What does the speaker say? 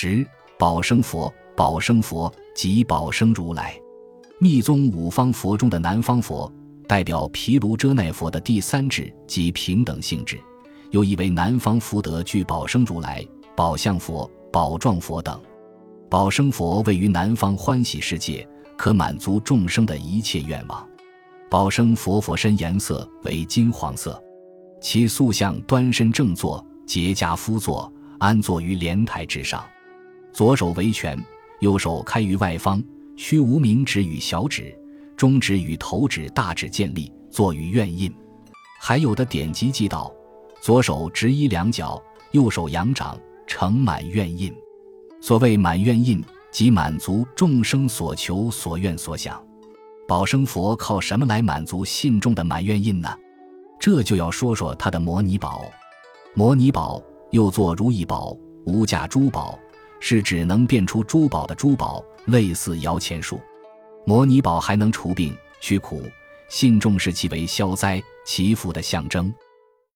十宝生佛，宝生佛即宝生如来。密宗五方佛中的南方佛，代表毗卢遮那佛的第三智即平等性质，又译为南方福德具宝生如来、宝相佛、宝状佛等。宝生佛位于南方欢喜世界，可满足众生的一切愿望。宝生佛佛身颜色为金黄色，其塑像端身正坐，结跏趺坐，安坐于莲台之上，左手为拳，右手开于外方。须无名指与小指、中指与头指、大指建立，坐于院印。还有的典籍记道：左手执一两脚，右手扬掌，成满愿印。所谓满愿印，即满足众生所求所愿所想。宝生佛靠什么来满足信众的满愿印呢？这就要说说他的摩尼宝。摩尼宝又作如意宝、无价珠宝，是指能变出珠宝的珠宝。类似摇钱树，摩尼宝还能除病去苦，信众视其为消灾祈福的象征。